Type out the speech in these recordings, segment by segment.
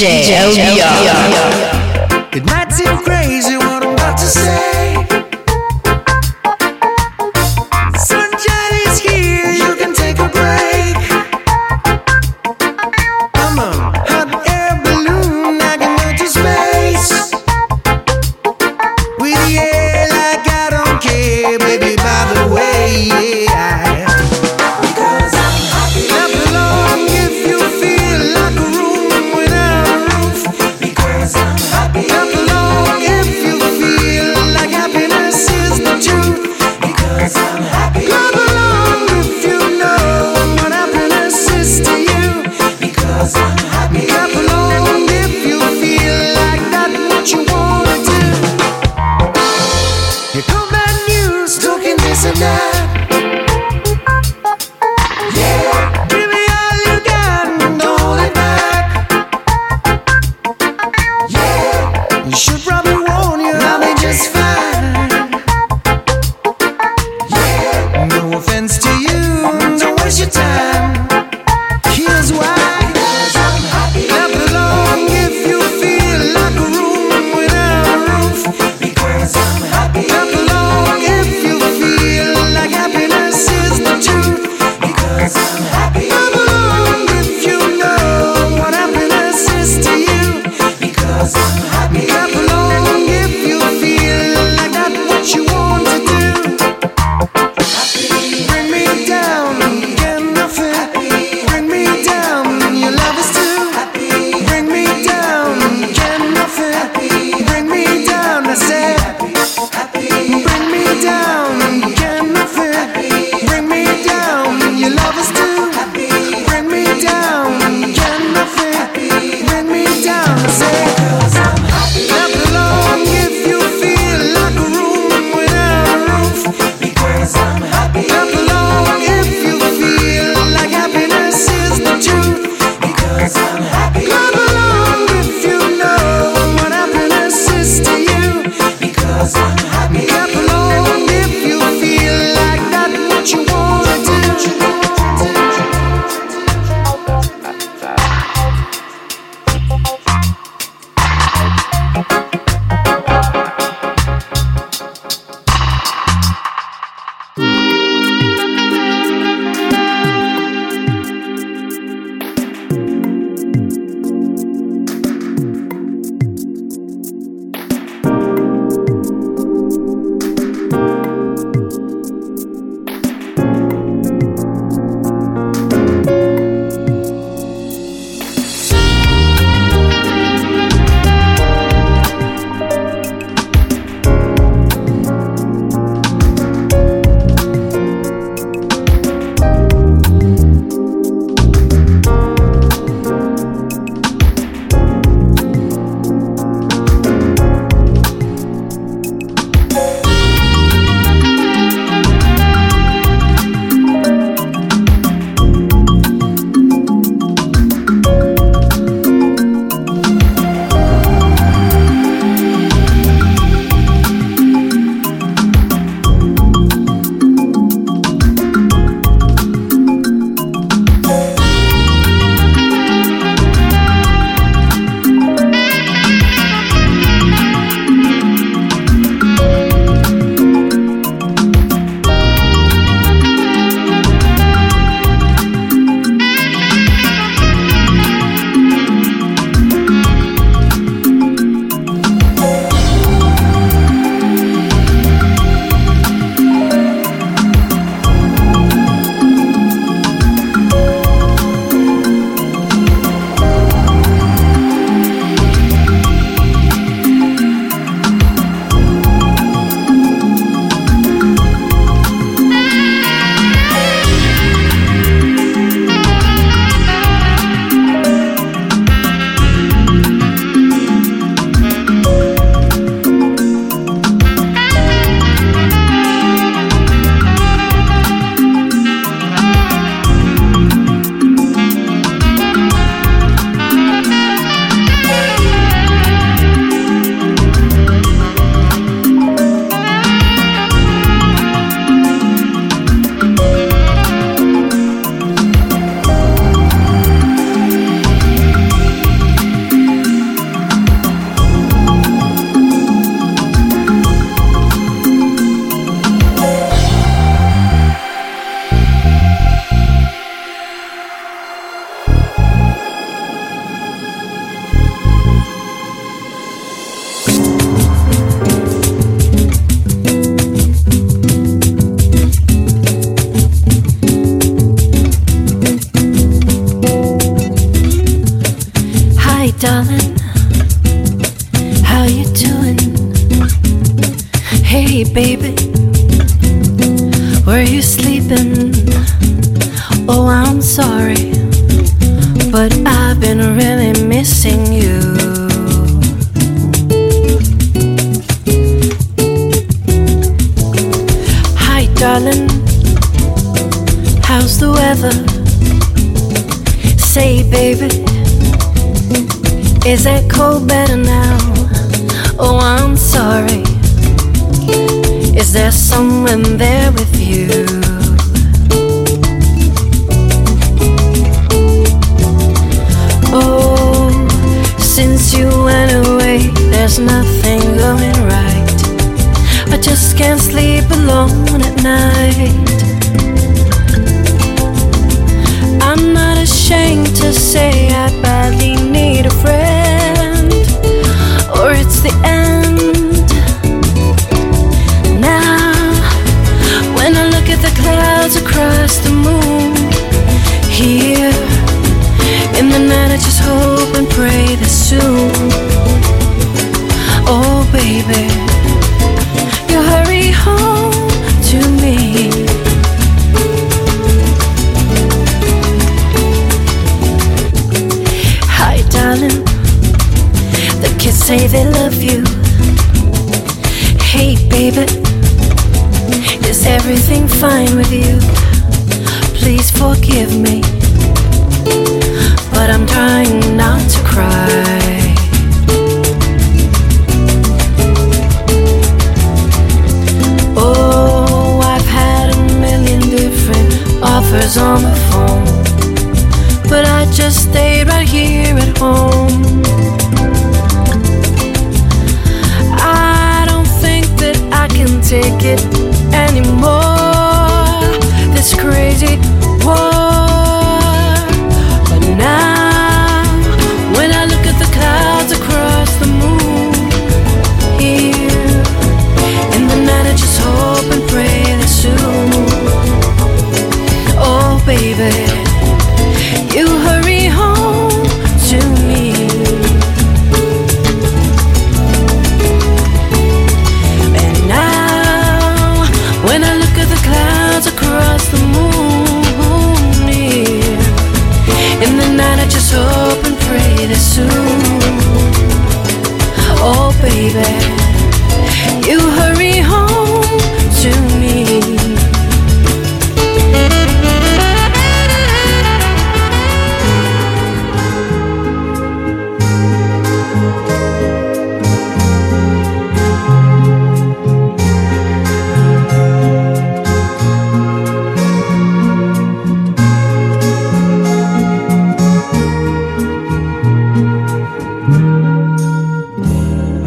DJ, DJ LBR. It might seem crazy what I'm about to say.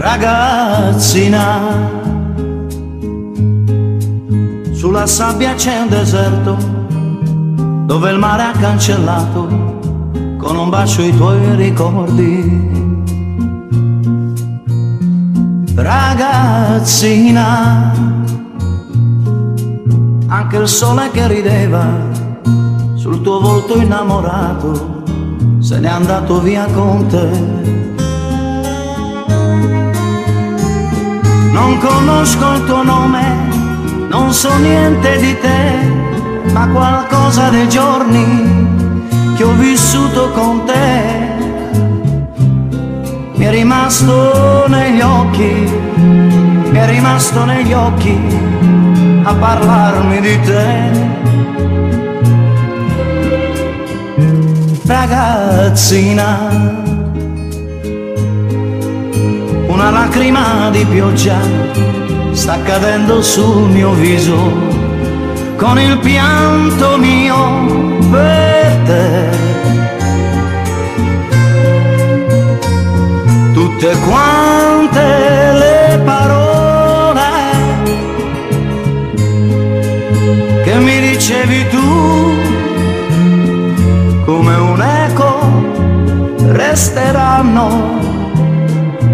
ragazzina. Sulla sabbia c'è un deserto dove il mare ha cancellato con un bacio i tuoi ricordi. Ragazzina, anche il sole che rideva sul tuo volto innamorato se n'è andato via con te. Non conosco il tuo nome, non so niente di te, ma qualcosa dei giorni che ho vissuto con te mi è rimasto negli occhi, mi è rimasto negli occhi a parlarmi di te. Ragazzina, una lacrima di pioggia sta cadendo sul mio viso con il pianto mio per te. Tutte quante le parole che mi dicevi tu come un eco resteranno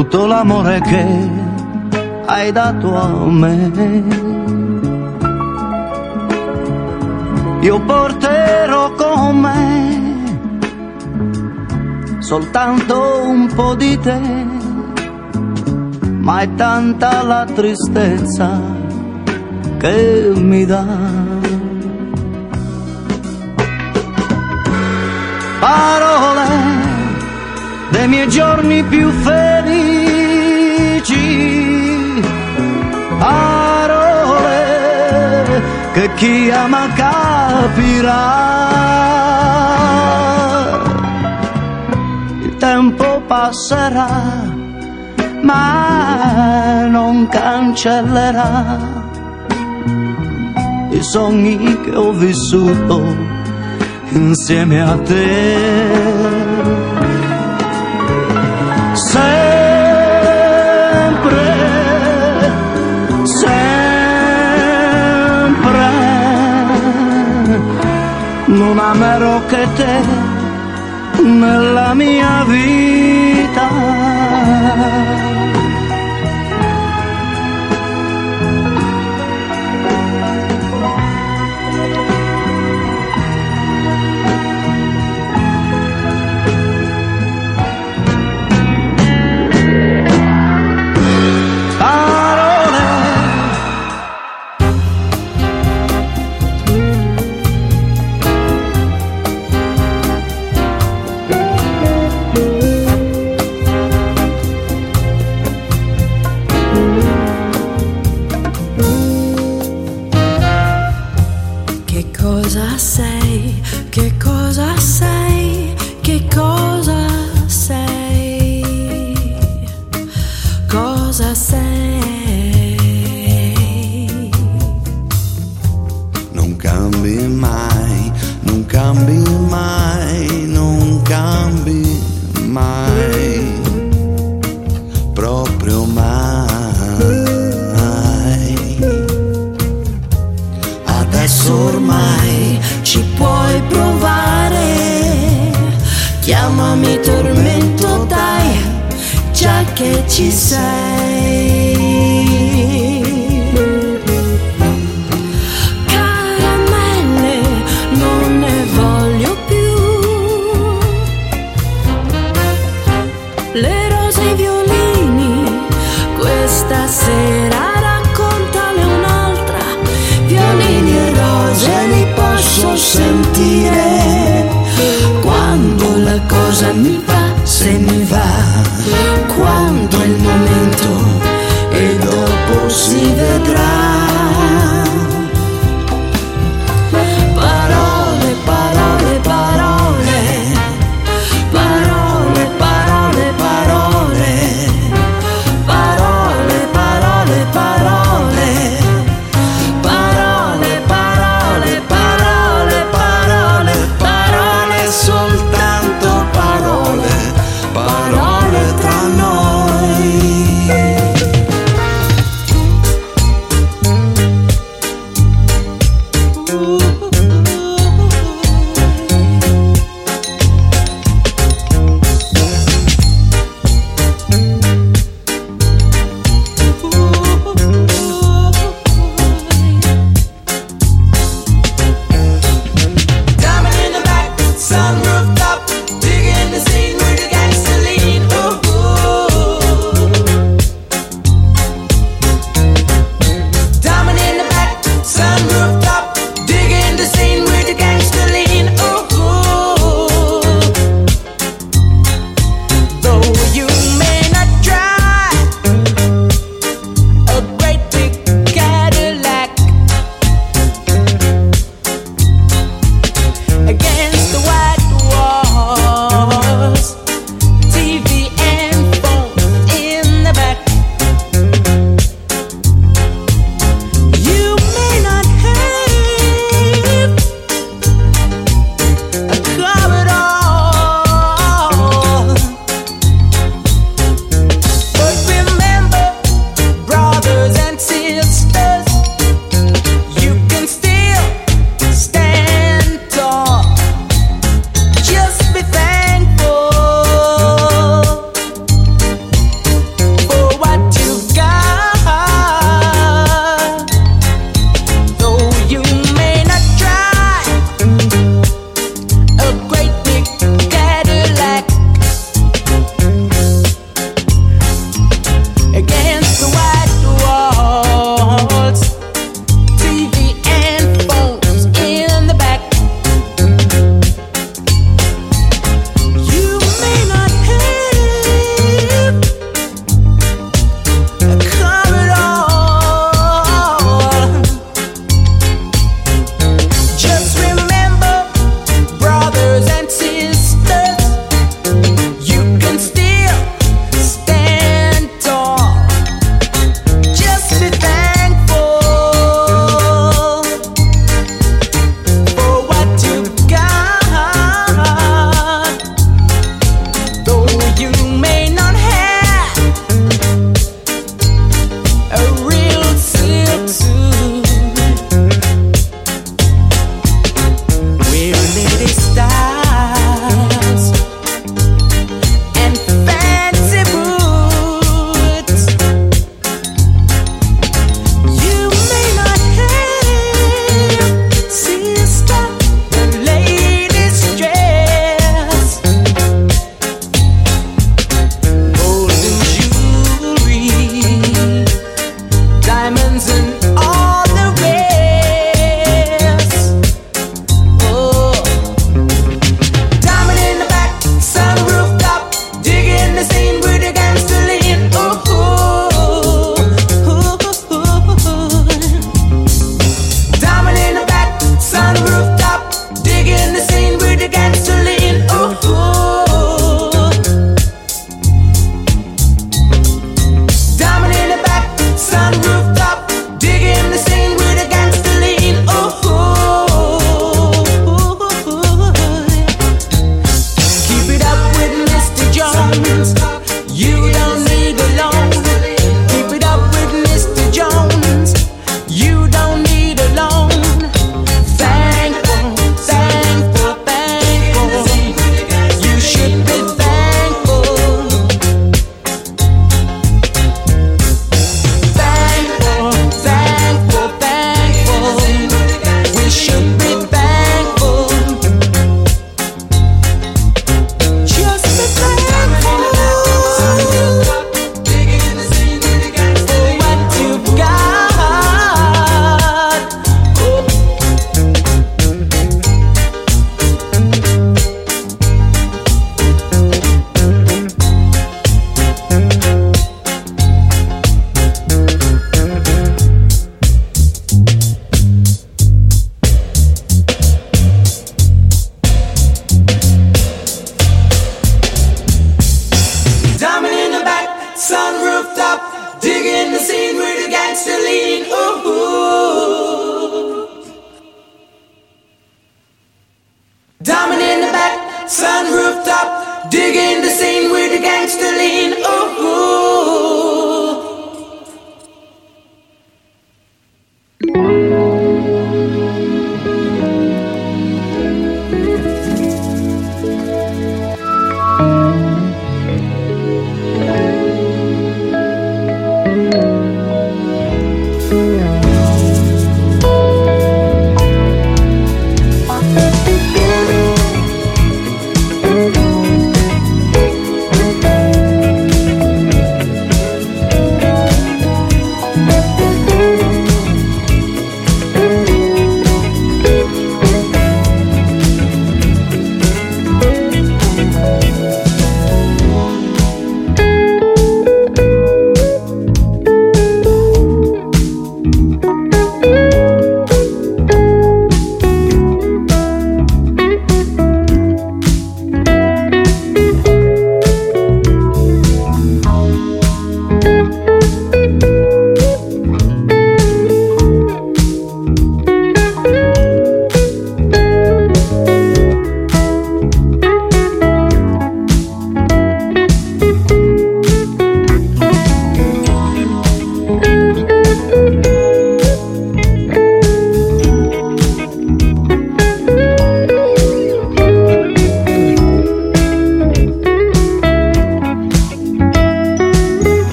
tutto l'amore che hai dato a me. io porterò con me soltanto un po' di te, ma è tanta la tristezza che mi dà. Parole dei miei giorni più felici, parole che chi ama capirà. Il tempo passerà, ma non cancellerà i sogni che ho vissuto insieme a te. Non amerò che te nella mia vita. Cambi mai, non cambi mai, proprio mai. Adesso ormai Ci puoi provare? Chiamami tormento, dai, già che ci sei. Se mi va,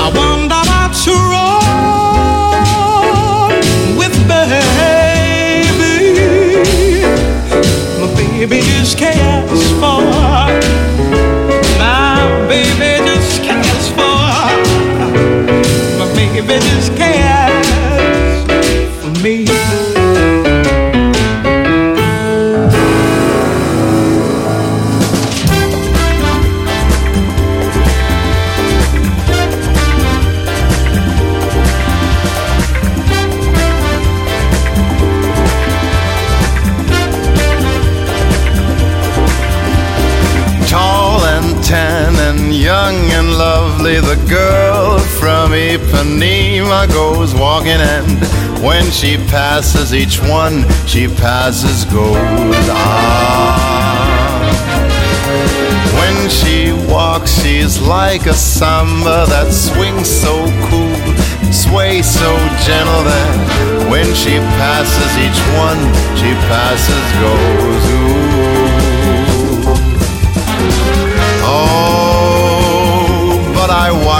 I wonder what's wrong with baby. My baby just cares Ipanema goes walking and when she passes each one she passes goes on. When she walks she's like a samba that swings so cool sways so gentle that when she passes each one she passes goes ooh but I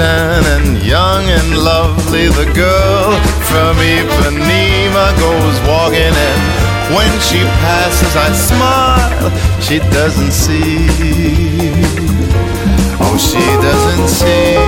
and young and lovely. The girl from Ipanema goes walking and when she passes I smile. She doesn't see. Oh, she doesn't see.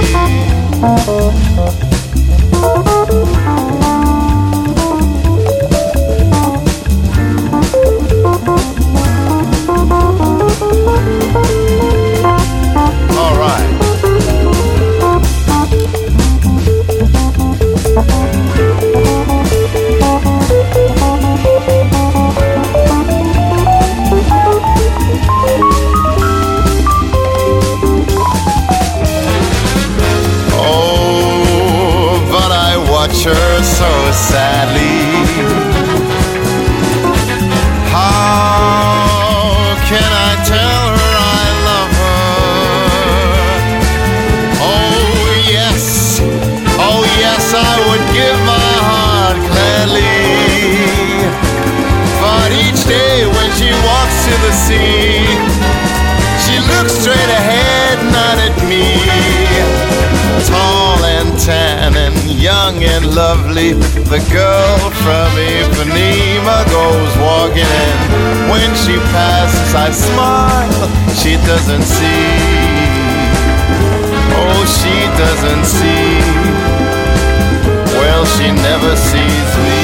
sadly. How can I tell her I love her? Oh, yes, oh, yes, I would give my heart gladly. But each day when she walks to the sea, she looks straight ahead, not at me. Tom young and lovely. The girl from Ipanema goes walking in. When she passes, I smile. She doesn't see. Oh, she doesn't see. Well, she never sees me.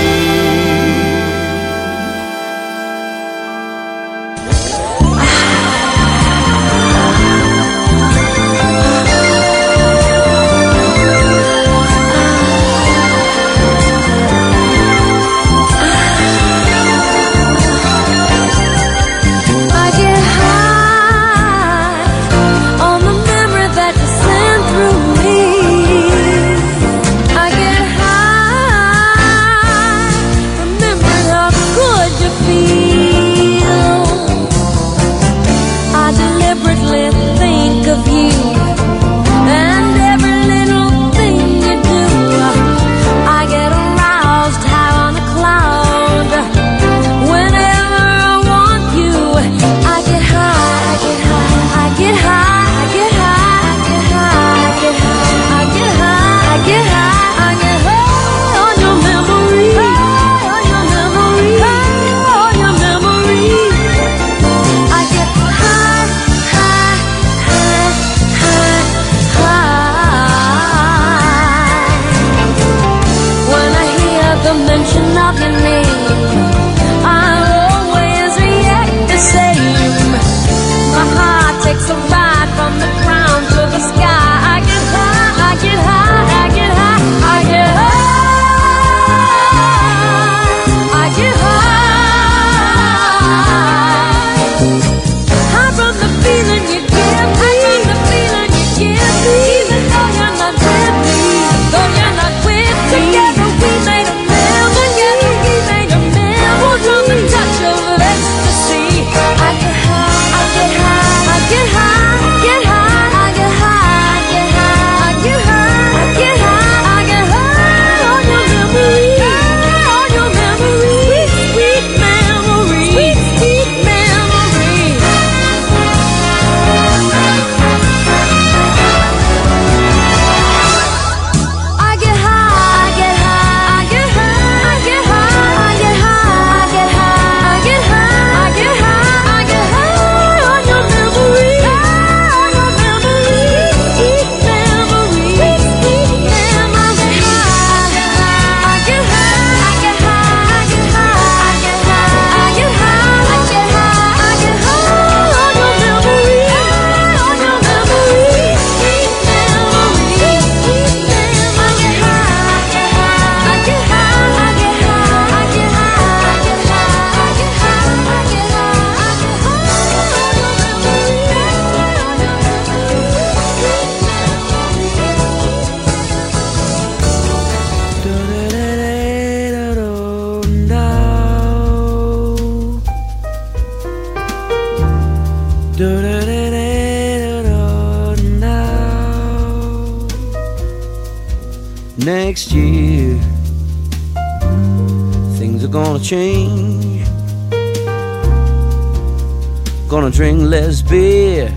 Drink less beer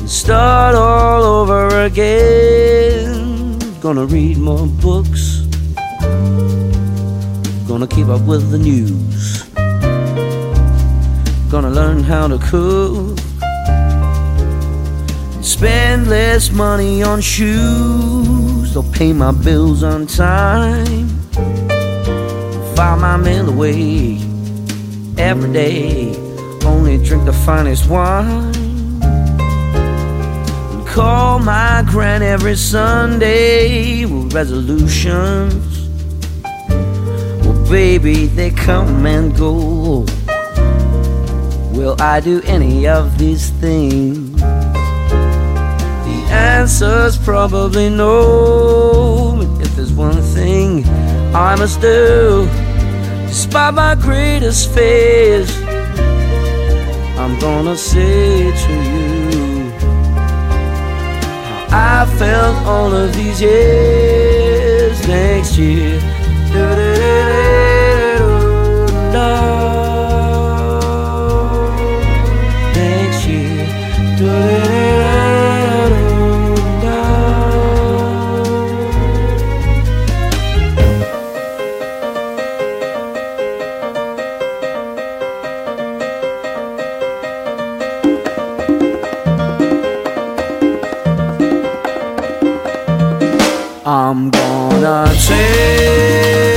and start all over again. Gonna read more books. Gonna keep up with the news. Gonna learn how to cook. Spend less money on shoes. They'll pay my bills on time. File my mail away every day. Drink the finest wine. And call my grand every Sunday with resolutions. Well, baby, they come and go. Will I do any of these things? The answer's probably no. But if there's one thing I must do, despite my greatest fears, I'm gonna say to you how I felt all of these years next year. Gonna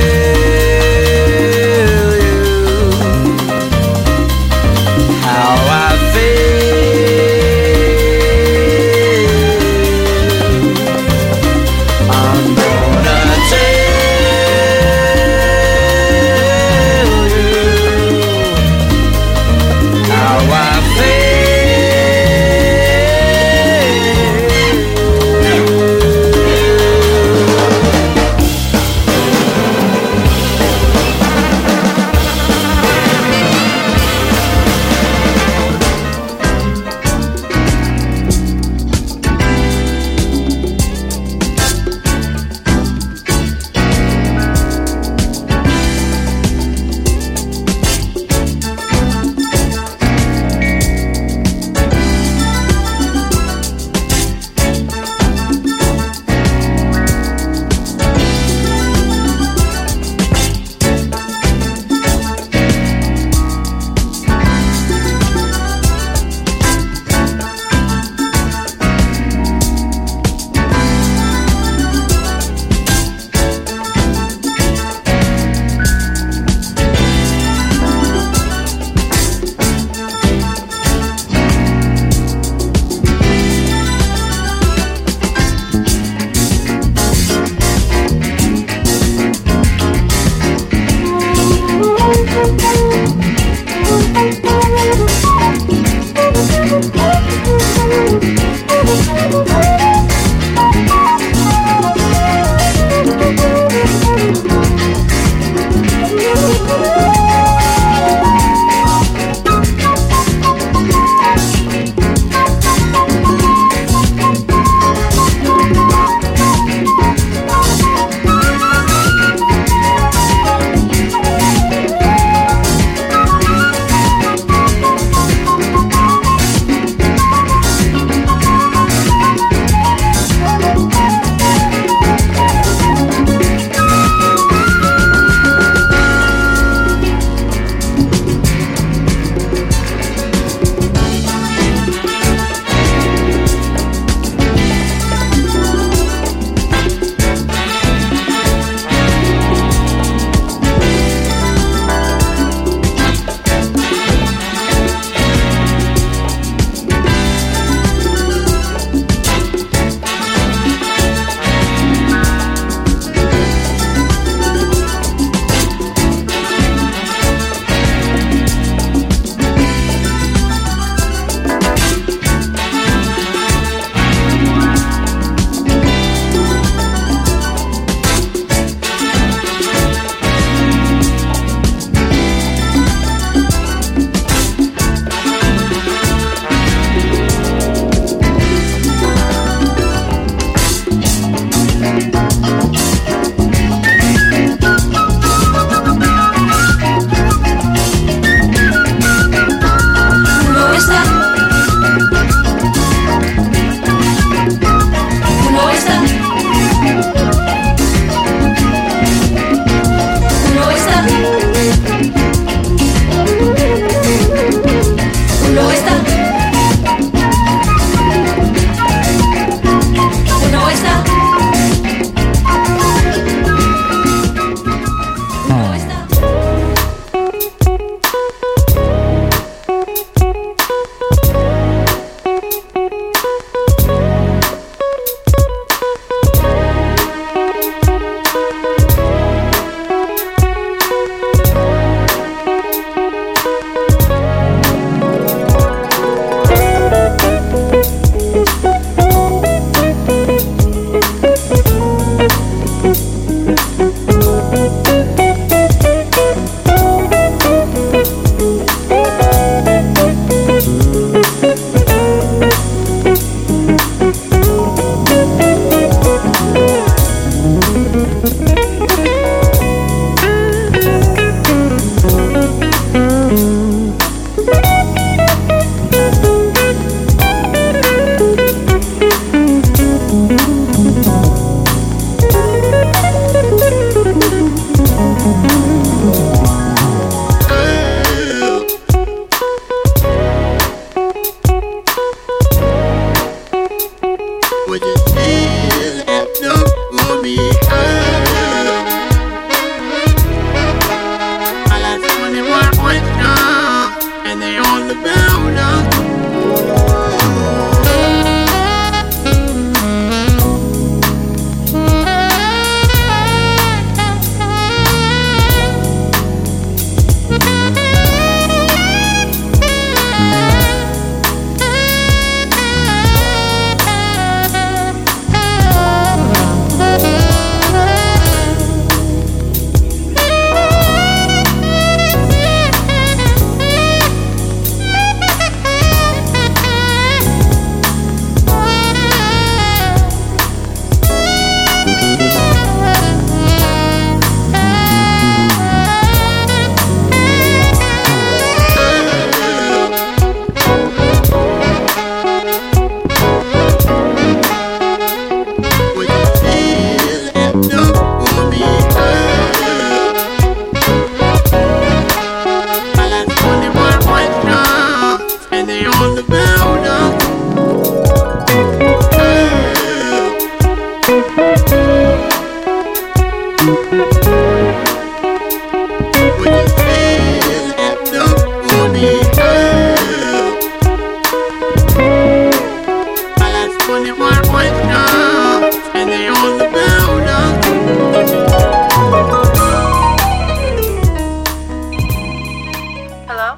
Hello?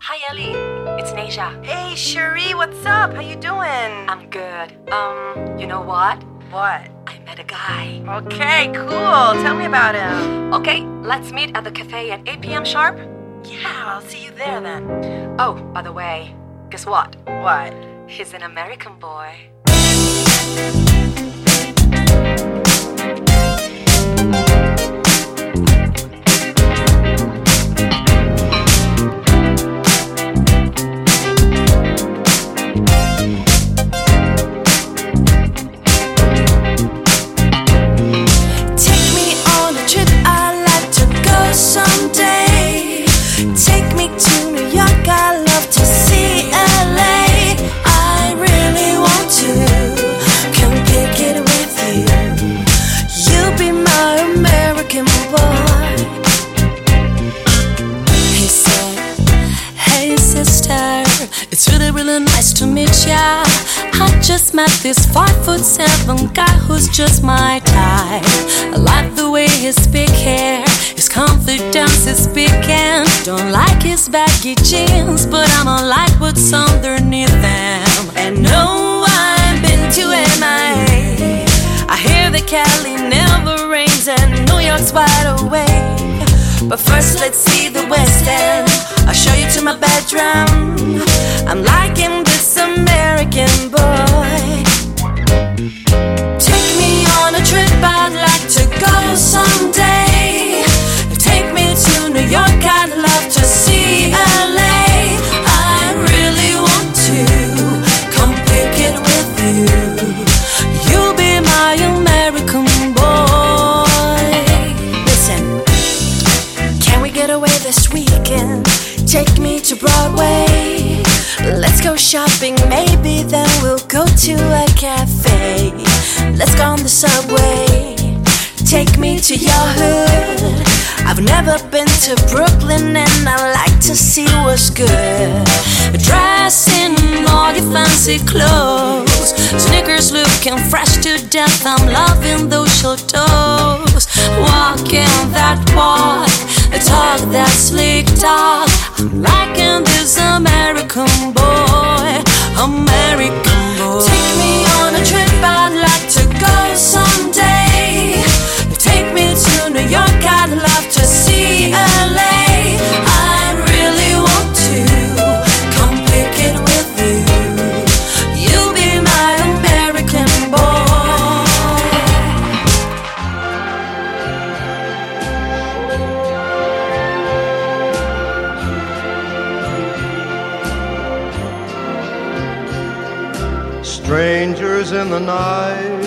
Hi, Ellie. It's Nasia. Hey, Cherie, what's up? How you doing? I'm good. Um, you know what? What? I met a guy. Okay, cool. Tell me about him. Okay, let's meet at the cafe at 8 p.m. sharp. Yeah, I'll see you there then. Oh, by the way, guess what? What? He's an American boy. Nice to meet ya. I just met this five foot seven guy who's just my type. I like the way he speak hair, his confidence is speaking. Don't like his baggy jeans, but I'ma like what's underneath them. And no, I've been to MIA. I hear that Cali never rains and New York's wide awake. But first, let's see West End. I'll show you to my bedroom. I'm liking this American boy. Take me on a trip I'd like to go someday. Shopping, maybe then we'll go to a cafe. Let's go on the subway. Take me to your hood. Never been to Brooklyn and I like to see what's good. Dress in all your fancy clothes. Sneakers looking fresh to death. I'm loving those short toes. Walking that walk, talk that sleek talk. I'm liking this American boy, American boy. Take me on a trip, I'd like to go someday. Take me to New York, I'd love to LA. I really want to come pick it with you. You'll be my American boy. Strangers in the night,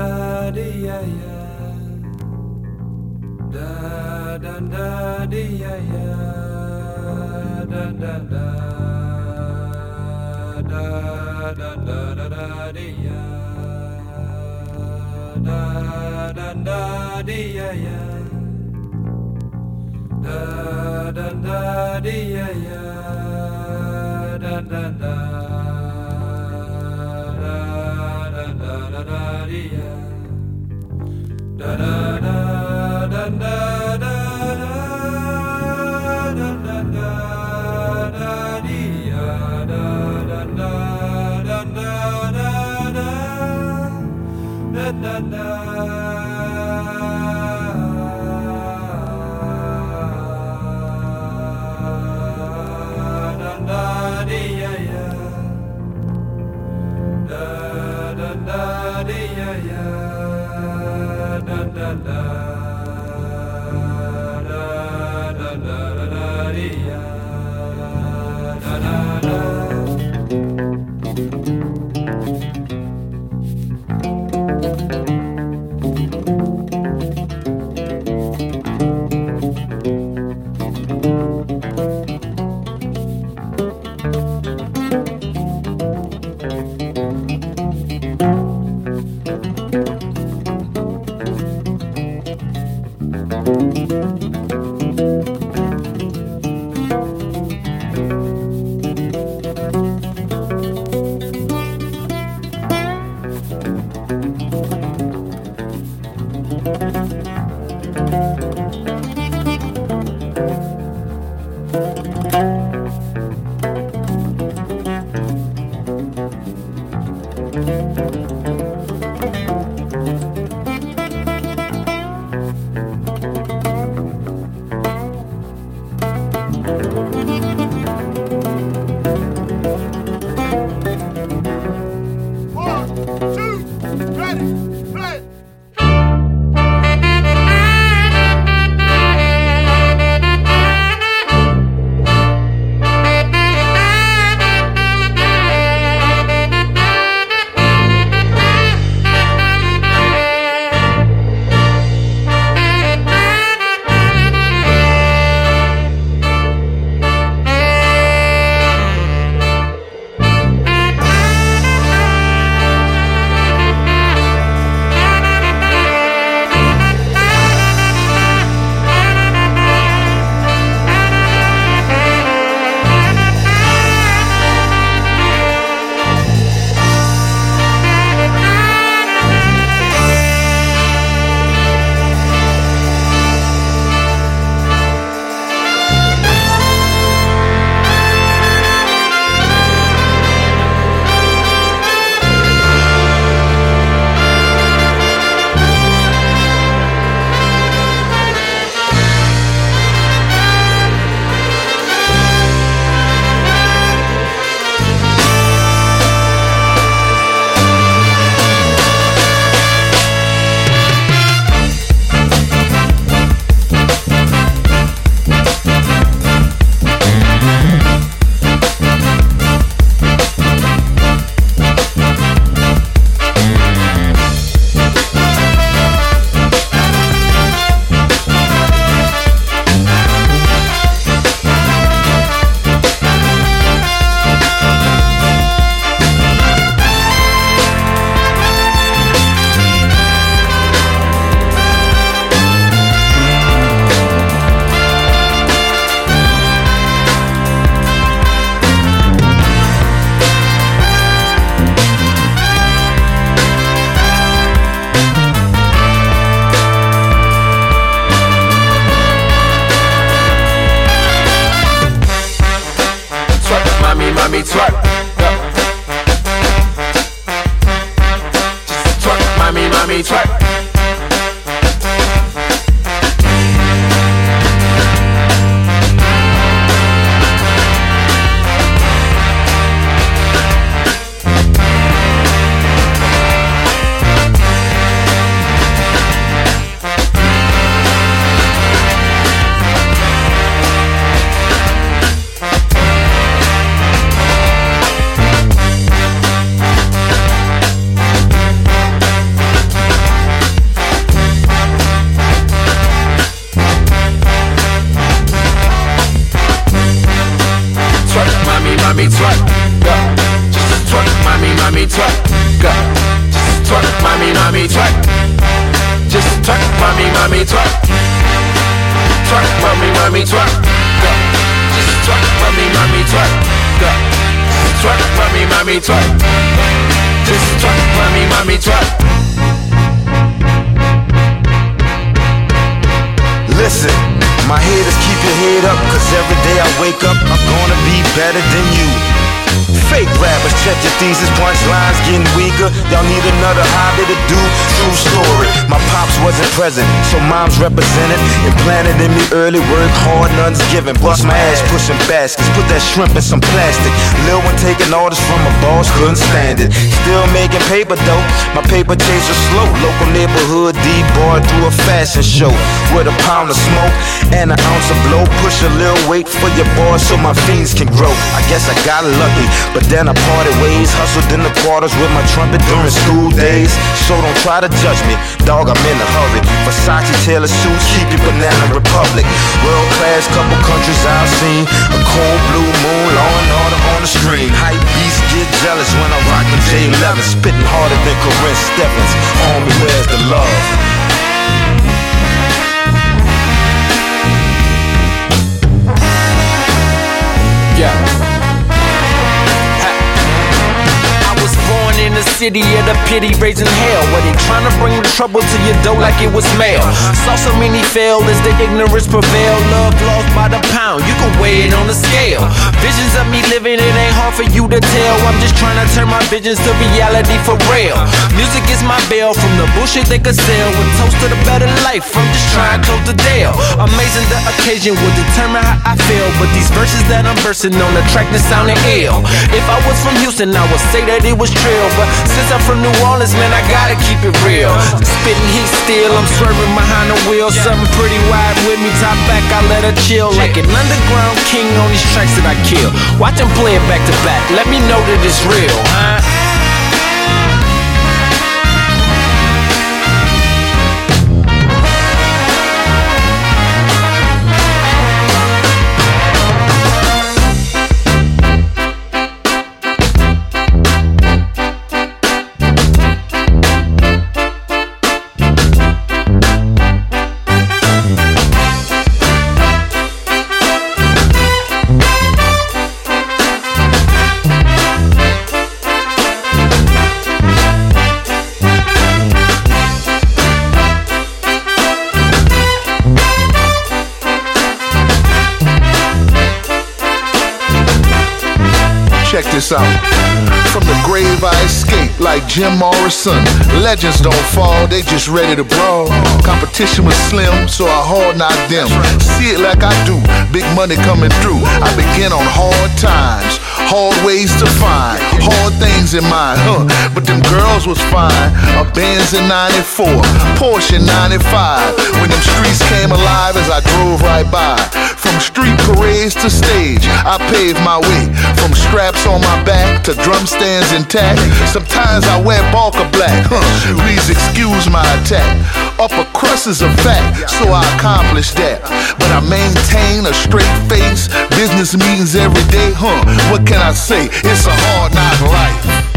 Da dee ya ya da da da dee ya ya da da da da da da da da dee ya da da da dee ya ya da da da dee ya ya da da da da da da da da dee ya da da da da da da da da better than you. Fake rappers, check your thesis, punchlines getting weaker. Y'all need another hobby to do. True story. My pops wasn't present, so mom's represented. Implanted in me early, work hard, none's given. Bust my ass pushing baskets, put that shrimp in some plastic. Lil one taking orders from a boss, couldn't stand it. Still making paper though, my paper chaser slow. Local neighborhood D-boy through a fashion show. With a pound of smoke and an ounce of blow. Push a little weight for your boy so my fiends can grow. I guess I got lucky, but then I parted ways. Hustled in the quarters with my trumpet during school days. So don't try to judge me, dog, I'm in a hurry. Versace Taylor suits, keep your banana republic. World class, couple countries I've seen. A cold blue moon, law and order on the screen. Hype beasts get jealous when I rock the J11. Spitting harder than Corinne Stephens. Homie, where's the love? Yeah. The city of the pity, raising hell. Where they trying to bring the trouble to your door like it was mail. Saw so many fail as the ignorance prevail. Love lost by the pound, you can weigh it on the scale. Visions of me living, it ain't hard for you to tell. I'm just trying to turn my visions to reality for real. Music is my bail from the bullshit they could sell. With toast to the better life, I'm just trying to close the deal. Amazing the occasion will determine how I feel. But these verses that I'm versing on the track that sounding ill. If I was from Houston, I would say that it was trill. But since I'm from New Orleans, man, I gotta keep it real. Spitting heat still, I'm swerving behind the wheel. Something pretty wide with me, top back, I let her chill. Like an underground king on these tracks that I kill. Watch them play it back to back, let me know that it's real, huh? Jim Morrison. Legends don't fall, they just ready to brawl. Competition was slim, so I hard knocked them. See it like I do, big money coming through. I begin on hard times, hard ways to find, hard things in mind, huh? But them girls was fine. A Benz in 94, Porsche 95. When them streets came alive as I drove right by. From street parades to stage, I paved my way. From straps on my back to drum stands intact. Sometimes I wear Balka black, huh? Please excuse my attack. Upper crust is a fact, so I accomplish that. But I maintain a straight face. Business meetings every day, huh? What can I say? It's a hard knock life.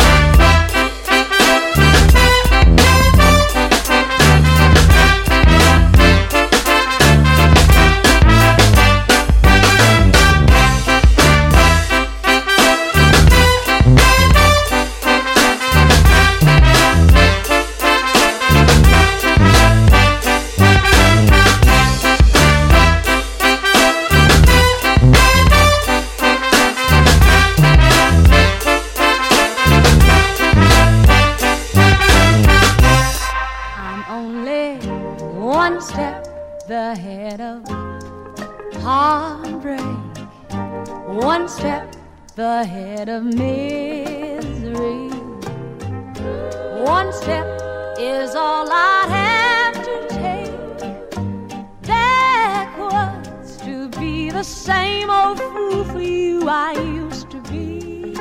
I used to be.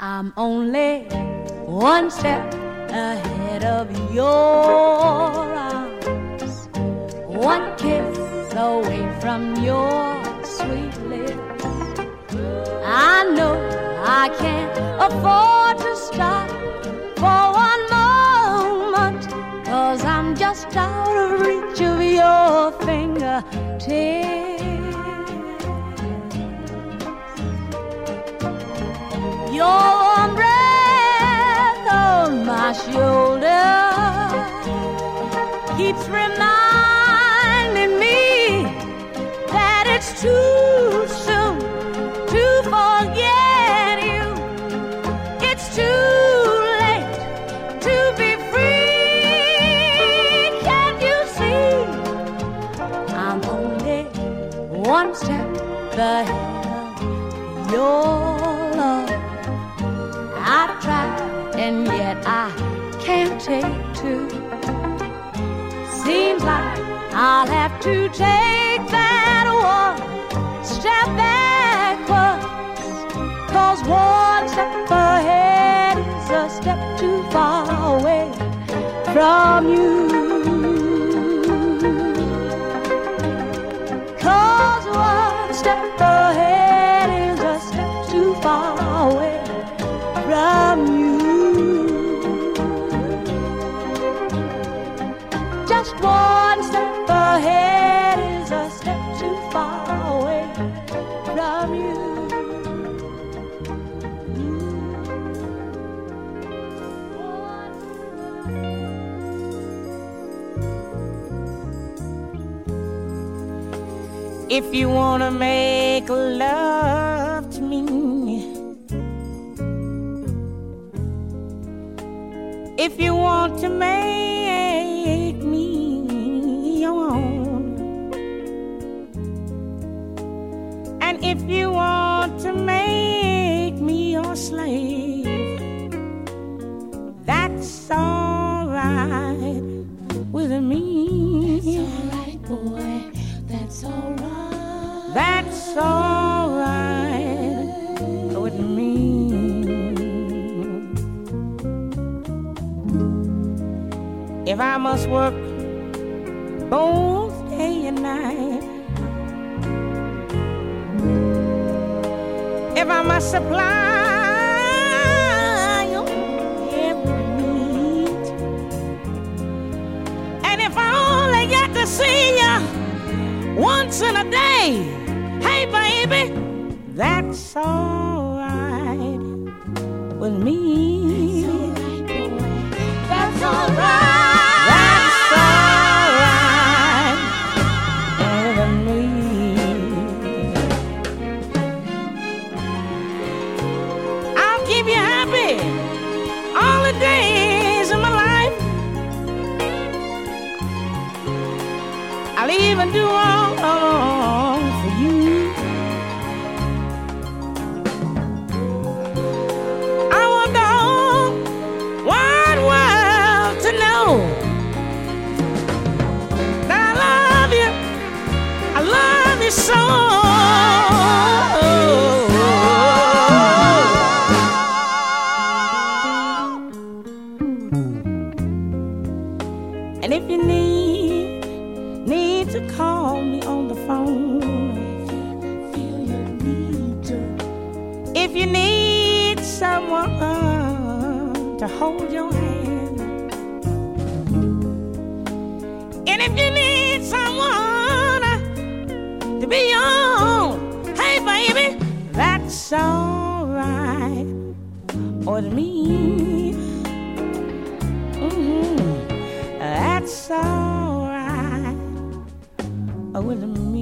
I'm only one step ahead of your arms, one kiss away from your sweet lips. I know I can't afford to stop for one moment. Cause I'm just out of reach of your fingertips. Your warm breath on my shoulder keeps your love. I've tried, and yet I can't take two. Seems like I'll have to take that one step backwards. Cause one step ahead is a step too far away from you. If you wanna make love to me, if you want to make me your own, and if you want to make me your slave, that's alright with me. If I must work both day and night, if I must supply your every need, and if I only get to see you once in a day. Hey, baby, that's alright with me.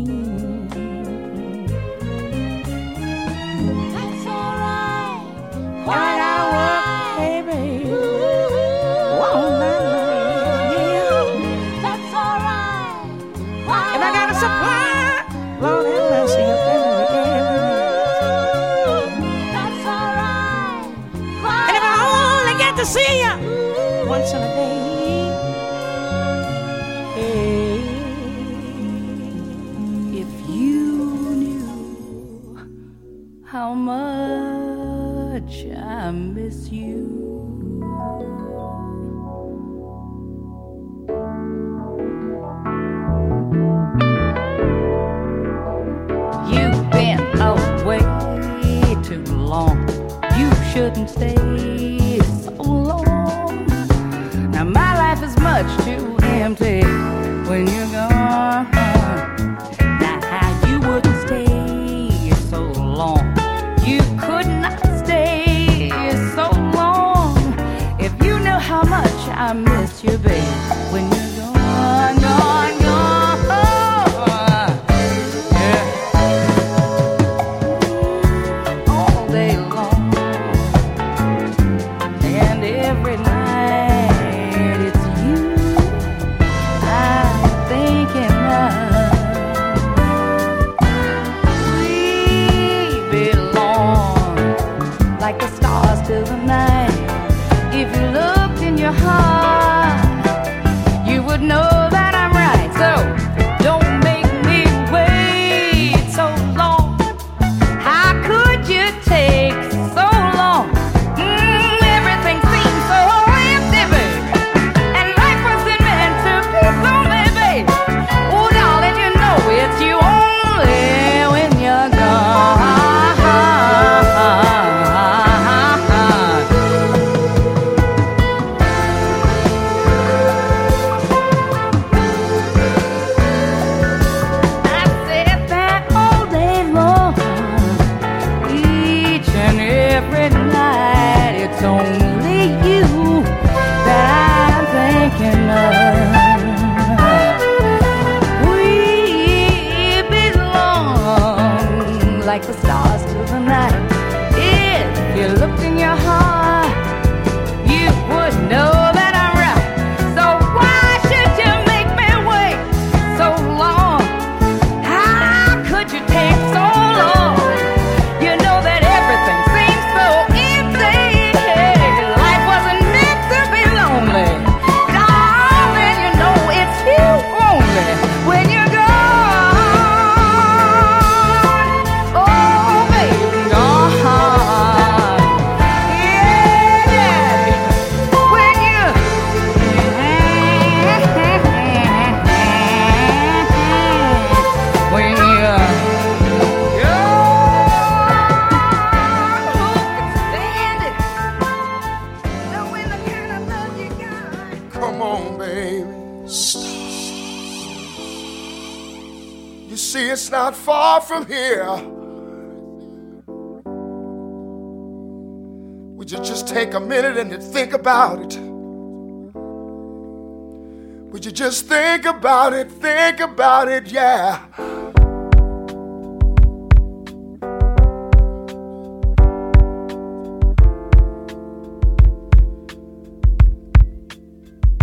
Just think about it? Think about it, yeah.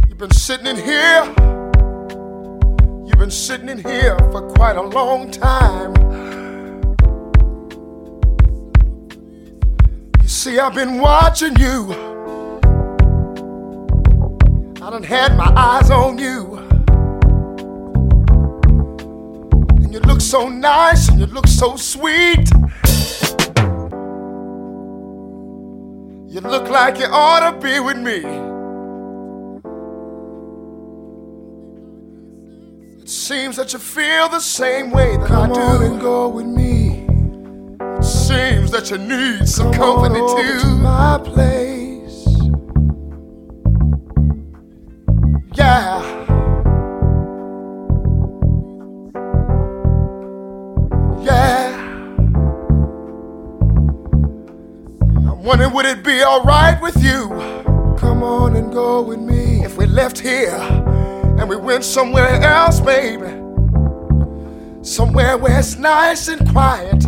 You've been sitting in here. You've been sitting in here for quite a long time. You see, I've been watching you. I done had my eyes on you. So nice and you look so sweet. You look like you ought to be with me. It seems that you feel the same way that Come I do. on and go with me. It seems that you need some company on over too. to my place. Wondering, would it be alright with you? Come on and go with me. If we left here and we went somewhere else, baby. Somewhere where it's nice and quiet.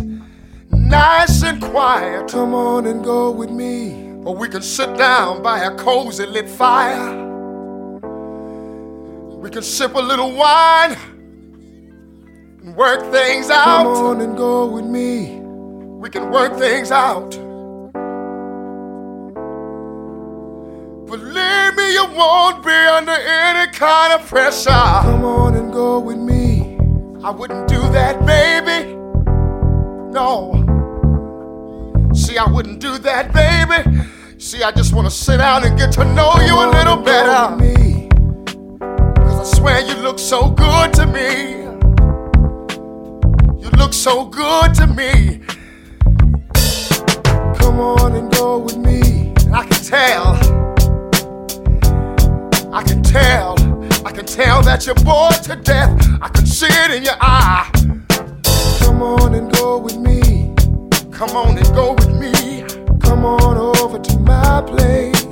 Nice and quiet. Come on and go with me. Or we can sit down by a cozy lit fire. We can sip a little wine and work things out. Come on and go with me. We can work things out. Believe me, you won't be under any kind of pressure. Come on and go with me. I wouldn't do that, baby. No. See, I wouldn't do that, baby. See, I just wanna sit down and get to know Come you a little better. Me. Cause I swear you look so good to me. You look so good to me. Come on and go with me. I can tell. I can tell, I can tell that you're bored to death. I can see it in your eye. Come on and go with me. Come on and go with me. Come on over to my place.